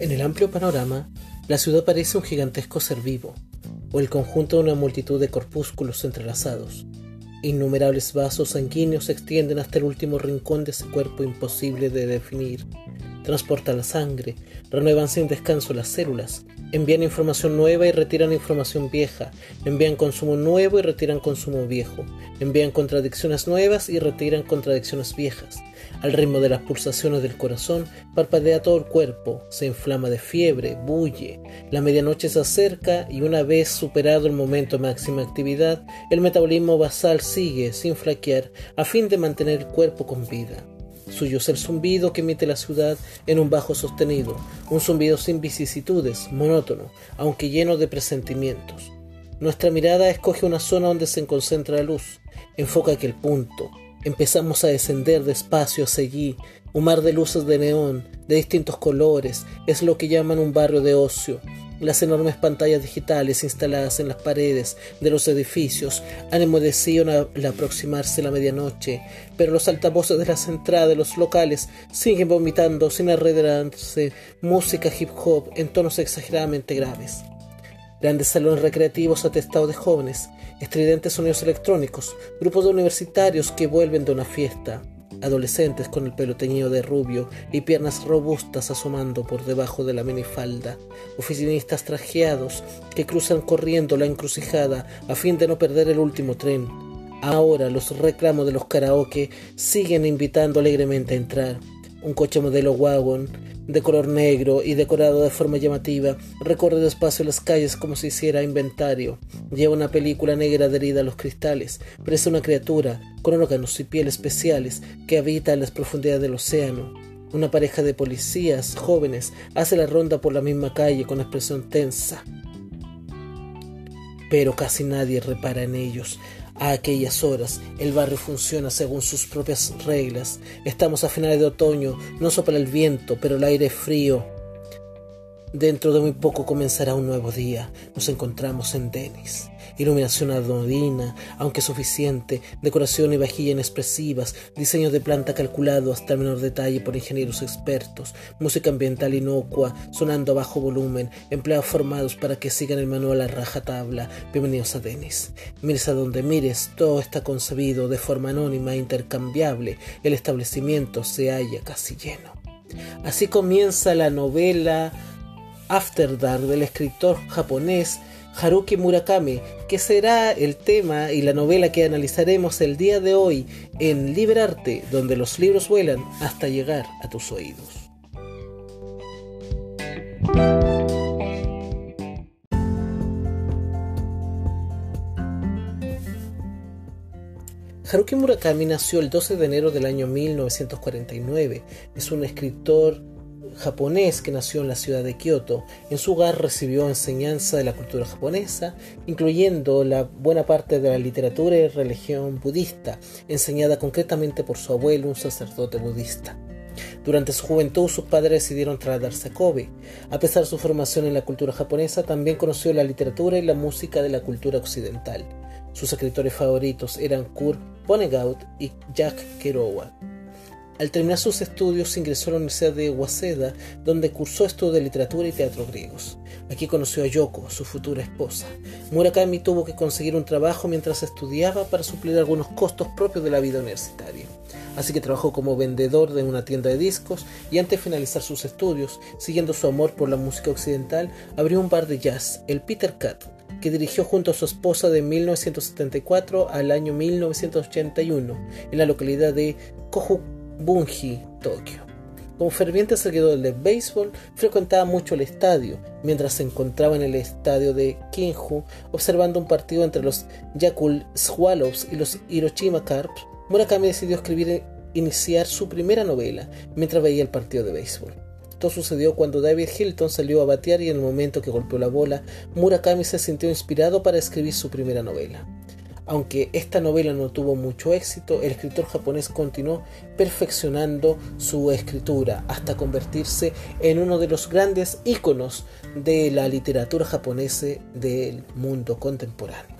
En el amplio panorama, la ciudad parece un gigantesco ser vivo, o el conjunto de una multitud de corpúsculos entrelazados. Innumerables vasos sanguíneos se extienden hasta el último rincón de ese cuerpo imposible de definir. Transporta la sangre, renuevan sin descanso las células, envían información nueva y retiran información vieja, envían consumo nuevo y retiran consumo viejo, envían contradicciones nuevas y retiran contradicciones viejas. Al ritmo de las pulsaciones del corazón, parpadea todo el cuerpo, se inflama de fiebre, bulle. La medianoche se acerca y una vez superado el momento de máxima actividad, el metabolismo basal sigue sin flaquear a fin de mantener el cuerpo con vida. Suyo es el zumbido que emite la ciudad en un bajo sostenido, un zumbido sin vicisitudes, monótono, aunque lleno de presentimientos. Nuestra mirada escoge una zona donde se concentra la luz, enfoca aquel punto. Empezamos a descender despacio hacia allí, un mar de luces de neón, de distintos colores, es lo que llaman un barrio de ocio, las enormes pantallas digitales instaladas en las paredes de los edificios han enmudecido al aproximarse la medianoche, pero los altavoces de las entradas de los locales siguen vomitando sin arredrarse música hip hop en tonos exageradamente graves. Grandes salones recreativos atestados de jóvenes, estridentes sonidos electrónicos, grupos de universitarios que vuelven de una fiesta, adolescentes con el pelo teñido de rubio y piernas robustas asomando por debajo de la minifalda, oficinistas trajeados que cruzan corriendo la encrucijada a fin de no perder el último tren. Ahora los reclamos de los karaoke siguen invitando alegremente a entrar. Un coche modelo wagon de color negro y decorado de forma llamativa, recorre despacio las calles como si hiciera inventario. Lleva una película negra adherida a los cristales. Parece una criatura con órganos y piel especiales que habita en las profundidades del océano. Una pareja de policías jóvenes hace la ronda por la misma calle con expresión tensa. Pero casi nadie repara en ellos. A aquellas horas el barrio funciona según sus propias reglas. Estamos a finales de otoño, no sopla el viento, pero el aire frío. Dentro de muy poco comenzará un nuevo día. Nos encontramos en Denis iluminación anodina, aunque suficiente, decoración y vajilla inexpresivas, diseño de planta calculado hasta el menor detalle por ingenieros expertos, música ambiental inocua, sonando a bajo volumen, empleados formados para que sigan el manual a raja tabla. Bienvenidos a Denis. Mires a donde mires, todo está concebido de forma anónima e intercambiable. El establecimiento se halla casi lleno. Así comienza la novela After Dark del escritor japonés Haruki Murakami, que será el tema y la novela que analizaremos el día de hoy en Liberarte, donde los libros vuelan hasta llegar a tus oídos. Haruki Murakami nació el 12 de enero del año 1949. Es un escritor japonés que nació en la ciudad de Kioto. En su hogar recibió enseñanza de la cultura japonesa, incluyendo la buena parte de la literatura y religión budista, enseñada concretamente por su abuelo, un sacerdote budista. Durante su juventud sus padres decidieron trasladarse a Kobe. A pesar de su formación en la cultura japonesa, también conoció la literatura y la música de la cultura occidental. Sus escritores favoritos eran Kurt Vonnegut y Jack Kerouac. Al terminar sus estudios ingresó a la Universidad de Waseda, donde cursó estudios de literatura y teatro griegos. Aquí conoció a Yoko, su futura esposa. Murakami tuvo que conseguir un trabajo mientras estudiaba para suplir algunos costos propios de la vida universitaria. Así que trabajó como vendedor de una tienda de discos y antes de finalizar sus estudios, siguiendo su amor por la música occidental, abrió un bar de jazz, el Peter Cat, que dirigió junto a su esposa de 1974 al año 1981 en la localidad de Kohu Bunji, Tokio. Como ferviente seguidor del béisbol, frecuentaba mucho el estadio, mientras se encontraba en el estadio de Kinju observando un partido entre los Yakult Swallows y los Hiroshima Carps. Murakami decidió escribir e iniciar su primera novela mientras veía el partido de béisbol. Todo sucedió cuando David Hilton salió a batear y en el momento que golpeó la bola, Murakami se sintió inspirado para escribir su primera novela. Aunque esta novela no tuvo mucho éxito, el escritor japonés continuó perfeccionando su escritura hasta convertirse en uno de los grandes íconos de la literatura japonesa del mundo contemporáneo.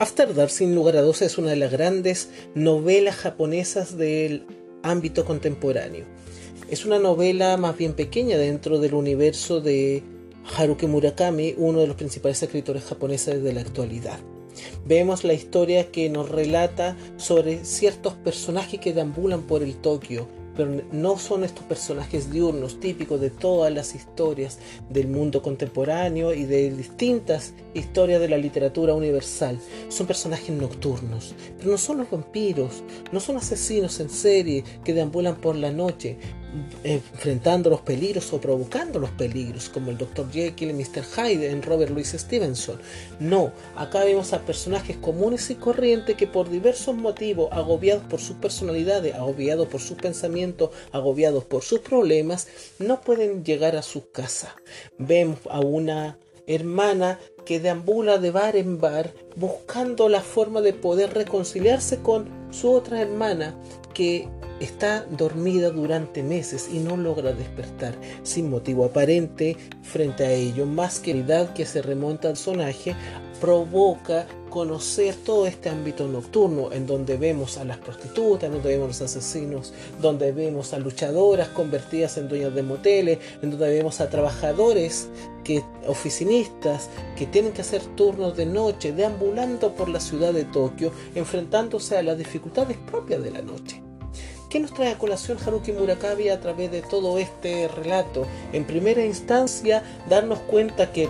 After Dark, sin lugar a dudas, es una de las grandes novelas japonesas del ámbito contemporáneo. Es una novela más bien pequeña dentro del universo de Haruki Murakami, uno de los principales escritores japoneses de la actualidad. Vemos la historia que nos relata sobre ciertos personajes que deambulan por el Tokio, pero no son estos personajes diurnos típicos de todas las historias del mundo contemporáneo y de distintas historias de la literatura universal. Son personajes nocturnos, pero no son los vampiros, no son asesinos en serie que deambulan por la noche, enfrentando los peligros o provocando los peligros, como el Dr. Jekyll y Mr. Hyde en Robert Louis Stevenson. No, acá vemos a personajes comunes y corrientes que por diversos motivos, agobiados por sus personalidades, agobiados por sus pensamientos, agobiados por sus problemas, no pueden llegar a su casa. Vemos a una hermana que deambula de bar en bar buscando la forma de poder reconciliarse con su otra hermana que está dormida durante meses y no logra despertar sin motivo aparente frente a ello, más que la que se remonta al sonaje provoca conocer todo este ámbito nocturno en donde vemos a las prostitutas, en donde vemos a los asesinos, donde vemos a luchadoras convertidas en dueñas de moteles, en donde vemos a trabajadores que oficinistas que tienen que hacer turnos de noche deambulando por la ciudad de Tokio enfrentándose a las dificultades propias de la noche. ¿Qué nos trae a colación Haruki Murakami a través de todo este relato? En primera instancia, darnos cuenta que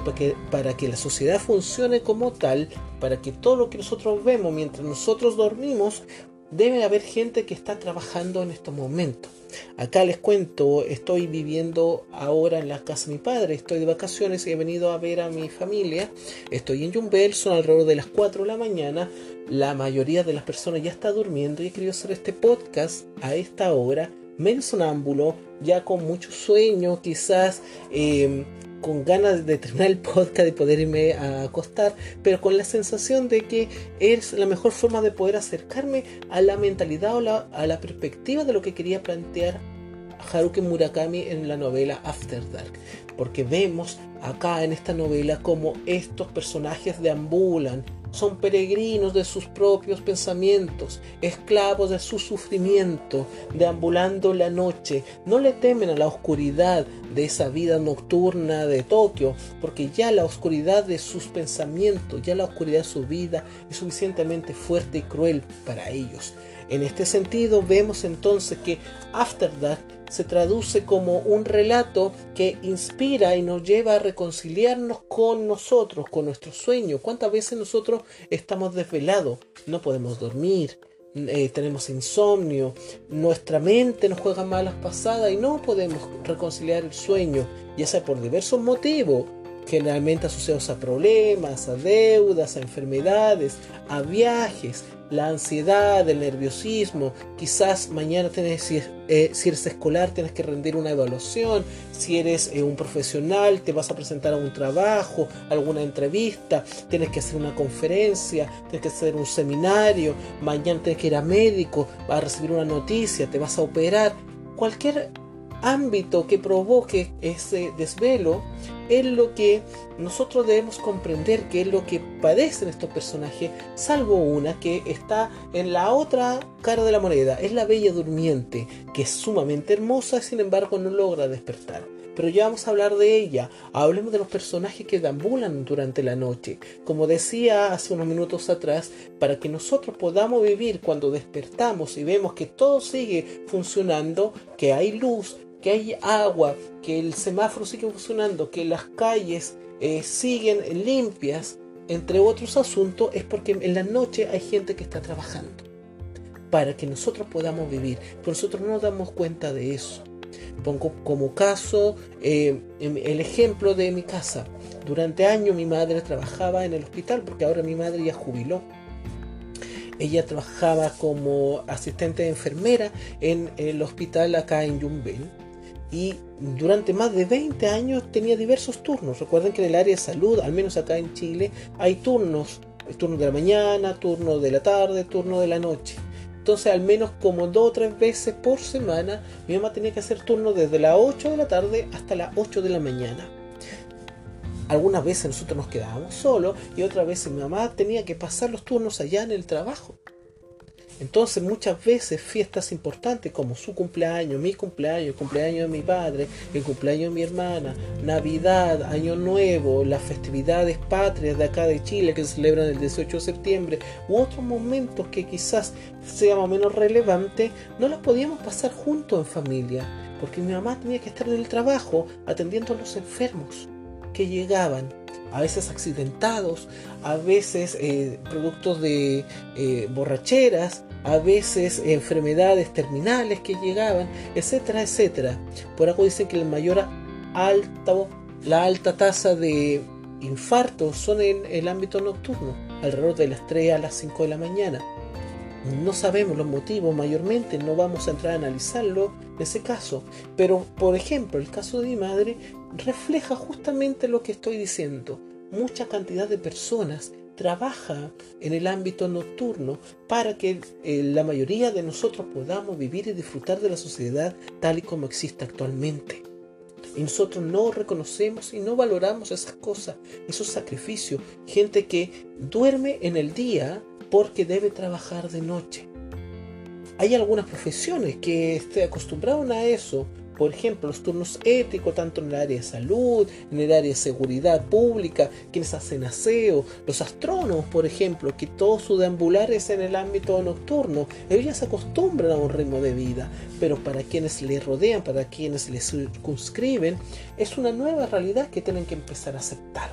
para que la sociedad funcione como tal, para que todo lo que nosotros vemos mientras nosotros dormimos, debe haber gente que está trabajando en estos momentos. Acá les cuento, estoy viviendo ahora en la casa de mi padre, estoy de vacaciones y he venido a ver a mi familia. Estoy en Yumbel, son alrededor de las 4 de la mañana. La mayoría de las personas ya está durmiendo y he querido hacer este podcast a esta hora, medio sonámbulo, ya con mucho sueño, quizás eh, con ganas de terminar el podcast y poder irme a acostar, pero con la sensación de que es la mejor forma de poder acercarme a la mentalidad o a la perspectiva de lo que quería plantear Haruki Murakami en la novela After Dark, porque vemos acá en esta novela como estos personajes deambulan son peregrinos de sus propios pensamientos, esclavos de su sufrimiento, deambulando la noche. No le temen a la oscuridad de esa vida nocturna de Tokio, porque ya la oscuridad de sus pensamientos, ya la oscuridad de su vida es suficientemente fuerte y cruel para ellos. En este sentido, vemos entonces que After Dark se traduce como un relato que inspira y nos lleva a reconciliarnos con nosotros, con nuestro sueño. ¿Cuántas veces nosotros estamos desvelados? No podemos dormir, eh, tenemos insomnio, nuestra mente nos juega malas pasadas y no podemos reconciliar el sueño, ya sea por diversos motivos generalmente asociados a problemas, a deudas, a enfermedades, a viajes, la ansiedad, el nerviosismo, quizás mañana tienes, eh, si eres escolar tienes que rendir una evaluación, si eres eh, un profesional te vas a presentar a un trabajo, alguna entrevista, tienes que hacer una conferencia, tienes que hacer un seminario, mañana tienes que ir a médico, vas a recibir una noticia, te vas a operar, cualquier ámbito que provoque ese desvelo es lo que nosotros debemos comprender que es lo que padecen estos personajes, salvo una que está en la otra cara de la moneda, es la bella durmiente, que es sumamente hermosa, sin embargo no logra despertar. Pero ya vamos a hablar de ella. Hablemos de los personajes que deambulan durante la noche. Como decía hace unos minutos atrás, para que nosotros podamos vivir cuando despertamos y vemos que todo sigue funcionando, que hay luz, que hay agua, que el semáforo sigue funcionando, que las calles eh, siguen limpias, entre otros asuntos, es porque en la noche hay gente que está trabajando para que nosotros podamos vivir. Pero nosotros no nos damos cuenta de eso. Pongo como caso eh, em, el ejemplo de mi casa. Durante años mi madre trabajaba en el hospital porque ahora mi madre ya jubiló. Ella trabajaba como asistente de enfermera en el hospital acá en Yumbel y durante más de 20 años tenía diversos turnos. Recuerden que en el área de salud, al menos acá en Chile, hay turnos, turno de la mañana, turno de la tarde, turno de la noche. Entonces al menos como dos o tres veces por semana mi mamá tenía que hacer turno desde las 8 de la tarde hasta las 8 de la mañana. Algunas veces nosotros nos quedábamos solos y otras veces mi mamá tenía que pasar los turnos allá en el trabajo. Entonces muchas veces fiestas importantes como su cumpleaños, mi cumpleaños, el cumpleaños de mi padre, el cumpleaños de mi hermana, Navidad, Año Nuevo, las festividades patrias de acá de Chile que se celebran el 18 de septiembre, u otros momentos que quizás sean más menos relevantes, no las podíamos pasar juntos en familia, porque mi mamá tenía que estar en el trabajo atendiendo a los enfermos que llegaban a veces accidentados, a veces eh, productos de eh, borracheras, a veces enfermedades terminales que llegaban, etcétera, etcétera. Por algo dicen que el mayor alto, la alta tasa de infartos son en el ámbito nocturno, alrededor de las 3 a las 5 de la mañana. No sabemos los motivos mayormente, no vamos a entrar a analizarlo en ese caso, pero por ejemplo el caso de mi madre refleja justamente lo que estoy diciendo. Mucha cantidad de personas trabaja en el ámbito nocturno para que eh, la mayoría de nosotros podamos vivir y disfrutar de la sociedad tal y como existe actualmente. Y nosotros no reconocemos y no valoramos esas cosas, esos sacrificios. Gente que duerme en el día porque debe trabajar de noche. Hay algunas profesiones que se acostumbraron a eso, por ejemplo, los turnos éticos, tanto en el área de salud, en el área de seguridad pública, quienes hacen aseo, los astrónomos, por ejemplo, que todo su deambular es en el ámbito nocturno, ellos se acostumbran a un ritmo de vida, pero para quienes les rodean, para quienes les circunscriben, es una nueva realidad que tienen que empezar a aceptar.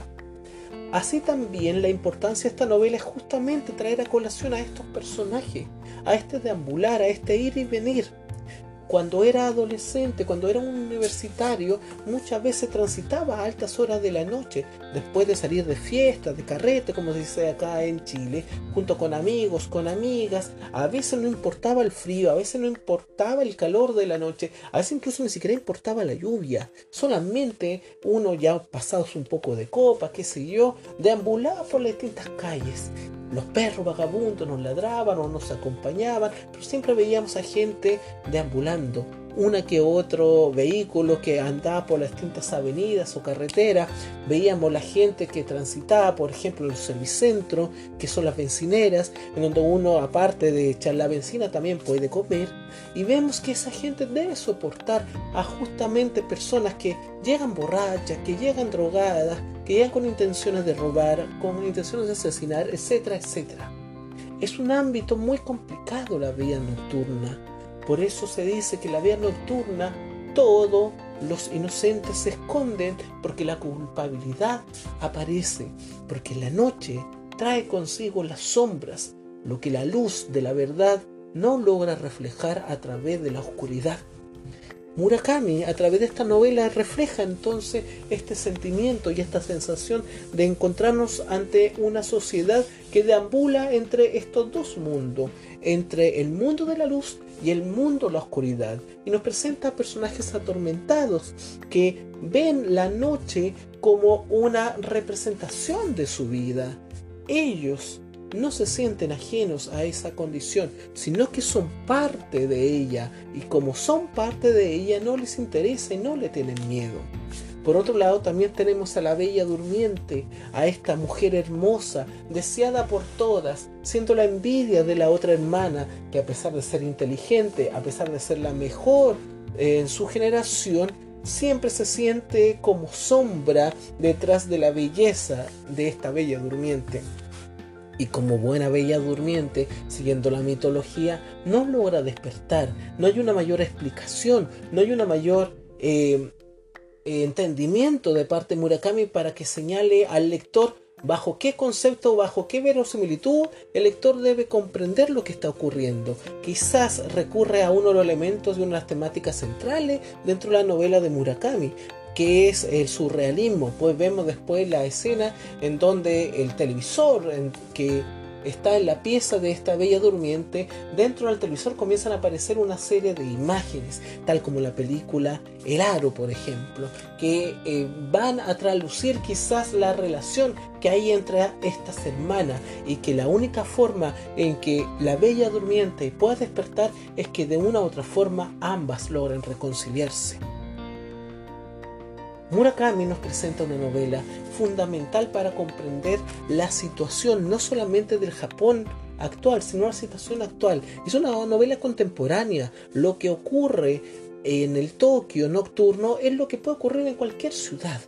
Así también la importancia de esta novela es justamente traer a colación a estos personajes, a este deambular, a este ir y venir cuando era adolescente, cuando era un universitario, muchas veces transitaba a altas horas de la noche, después de salir de fiesta, de carrete, como se dice acá en Chile, junto con amigos, con amigas. A veces no importaba el frío, a veces no importaba el calor de la noche, a veces incluso ni siquiera importaba la lluvia. Solamente uno ya pasados un poco de copa, qué sé yo, deambulaba por las distintas calles los perros vagabundos nos ladraban o nos acompañaban, pero siempre veíamos a gente deambulando, una que otro vehículo que andaba por las distintas avenidas o carreteras, veíamos la gente que transitaba, por ejemplo, el servicentro, que son las bencineras, en donde uno, aparte de echar la benzina, también puede comer, y vemos que esa gente debe soportar a justamente personas que llegan borrachas, que llegan drogadas, que llegan con intenciones de robar, con intenciones de asesinar, etcétera, etcétera. Es un ámbito muy complicado la vida nocturna por eso se dice que la vida nocturna todos los inocentes se esconden porque la culpabilidad aparece, porque la noche trae consigo las sombras, lo que la luz de la verdad no logra reflejar a través de la oscuridad. Murakami a través de esta novela refleja entonces este sentimiento y esta sensación de encontrarnos ante una sociedad que deambula entre estos dos mundos, entre el mundo de la luz y el mundo de la oscuridad, y nos presenta personajes atormentados que ven la noche como una representación de su vida. Ellos no se sienten ajenos a esa condición, sino que son parte de ella y como son parte de ella no les interesa y no le tienen miedo. Por otro lado también tenemos a la bella durmiente, a esta mujer hermosa, deseada por todas, siendo la envidia de la otra hermana, que a pesar de ser inteligente, a pesar de ser la mejor eh, en su generación, siempre se siente como sombra detrás de la belleza de esta bella durmiente y como buena bella durmiente, siguiendo la mitología, no logra despertar. No hay una mayor explicación, no hay una mayor eh, entendimiento de parte de Murakami para que señale al lector bajo qué concepto, bajo qué verosimilitud el lector debe comprender lo que está ocurriendo. Quizás recurre a uno de los elementos de una de las temáticas centrales dentro de la novela de Murakami, que es el surrealismo. Pues vemos después la escena en donde el televisor que está en la pieza de esta bella durmiente, dentro del televisor comienzan a aparecer una serie de imágenes, tal como la película El Aro, por ejemplo, que eh, van a traducir quizás la relación que hay entre estas hermanas y que la única forma en que la bella durmiente pueda despertar es que de una u otra forma ambas logren reconciliarse. Murakami nos presenta una novela fundamental para comprender la situación no solamente del Japón actual, sino la situación actual. Es una novela contemporánea. Lo que ocurre en el Tokio nocturno es lo que puede ocurrir en cualquier ciudad,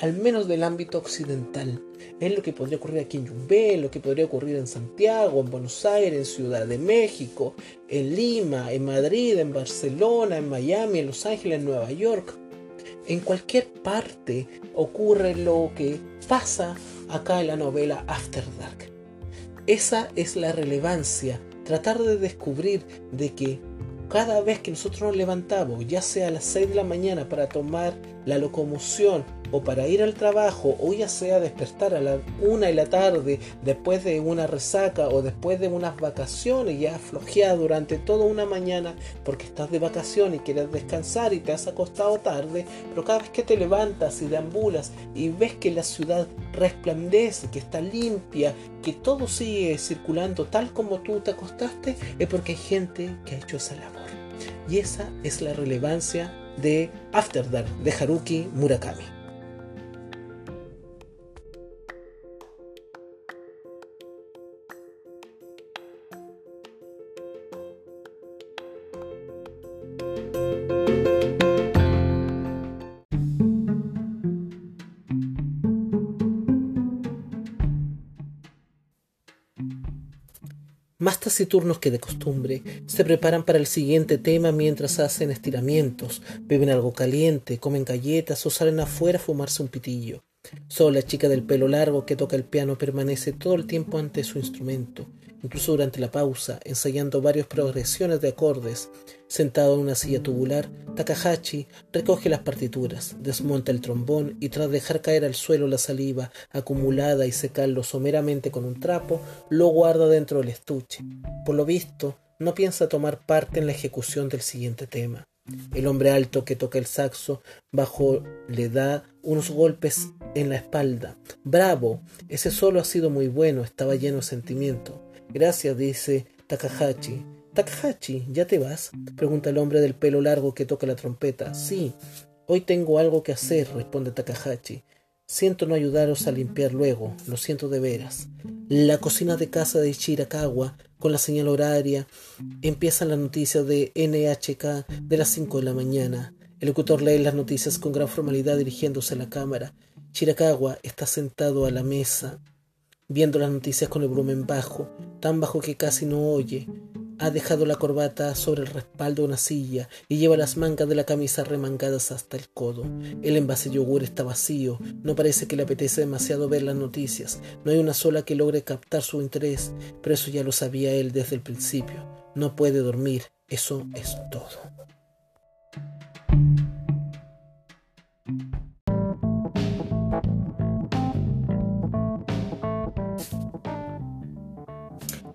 al menos del ámbito occidental. Es lo que podría ocurrir aquí en Yumbé, lo que podría ocurrir en Santiago, en Buenos Aires, en Ciudad de México, en Lima, en Madrid, en Barcelona, en Miami, en Los Ángeles, en Nueva York. En cualquier parte ocurre lo que pasa acá en la novela After Dark. Esa es la relevancia, tratar de descubrir de que cada vez que nosotros nos levantamos, ya sea a las 6 de la mañana para tomar la locomoción o para ir al trabajo o ya sea despertar a la una de la tarde después de una resaca o después de unas vacaciones ya flojeada durante toda una mañana porque estás de vacaciones y quieres descansar y te has acostado tarde, pero cada vez que te levantas y deambulas y ves que la ciudad resplandece, que está limpia, que todo sigue circulando tal como tú te acostaste, es porque hay gente que ha hecho esa labor. Y esa es la relevancia de After Dark de Haruki Murakami. Taciturnos que de costumbre, se preparan para el siguiente tema mientras hacen estiramientos, beben algo caliente, comen galletas o salen afuera a fumarse un pitillo. Solo la chica del pelo largo que toca el piano permanece todo el tiempo ante su instrumento, incluso durante la pausa, ensayando varias progresiones de acordes. Sentado en una silla tubular, Takahashi recoge las partituras, desmonta el trombón y tras dejar caer al suelo la saliva acumulada y secarlo someramente con un trapo, lo guarda dentro del estuche. Por lo visto, no piensa tomar parte en la ejecución del siguiente tema. El hombre alto que toca el saxo bajo le da unos golpes en la espalda. Bravo, ese solo ha sido muy bueno, estaba lleno de sentimiento. Gracias, dice Takahashi. Takahashi, ¿ya te vas? pregunta el hombre del pelo largo que toca la trompeta. Sí, hoy tengo algo que hacer, responde Takahashi. Siento no ayudaros a limpiar luego, lo siento de veras. La cocina de casa de Shirakawa, con la señal horaria, empiezan las noticias de NHK de las 5 de la mañana. El locutor lee las noticias con gran formalidad dirigiéndose a la cámara. Shirakawa está sentado a la mesa, viendo las noticias con el volumen bajo, tan bajo que casi no oye. Ha dejado la corbata sobre el respaldo de una silla y lleva las mangas de la camisa remangadas hasta el codo. El envase de yogur está vacío. No parece que le apetece demasiado ver las noticias. No hay una sola que logre captar su interés, pero eso ya lo sabía él desde el principio. No puede dormir. Eso es todo.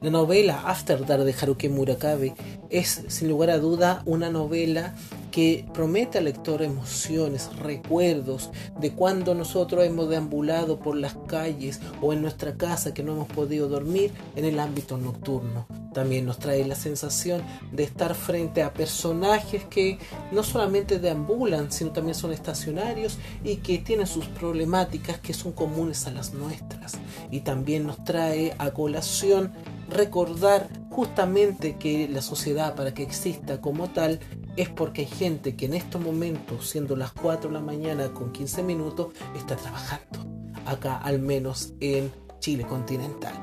La novela After Dark de Haruki Murakami es, sin lugar a duda, una novela que promete al lector emociones, recuerdos de cuando nosotros hemos deambulado por las calles o en nuestra casa que no hemos podido dormir en el ámbito nocturno. También nos trae la sensación de estar frente a personajes que no solamente deambulan, sino también son estacionarios y que tienen sus problemáticas que son comunes a las nuestras. Y también nos trae a colación recordar justamente que la sociedad para que exista como tal es porque hay gente que en estos momentos, siendo las 4 de la mañana con 15 minutos, está trabajando. Acá al menos en Chile continental.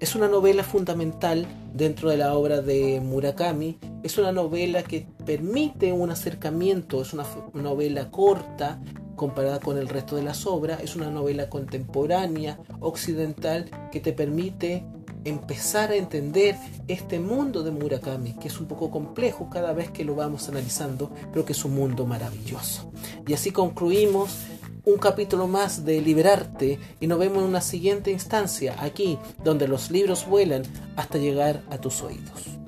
Es una novela fundamental dentro de la obra de Murakami. Es una novela que permite un acercamiento, es una novela corta comparada con el resto de las obras. Es una novela contemporánea, occidental, que te permite empezar a entender este mundo de Murakami, que es un poco complejo cada vez que lo vamos analizando, pero que es un mundo maravilloso. Y así concluimos un capítulo más de Liberarte y nos vemos en una siguiente instancia, aquí donde los libros vuelan hasta llegar a tus oídos.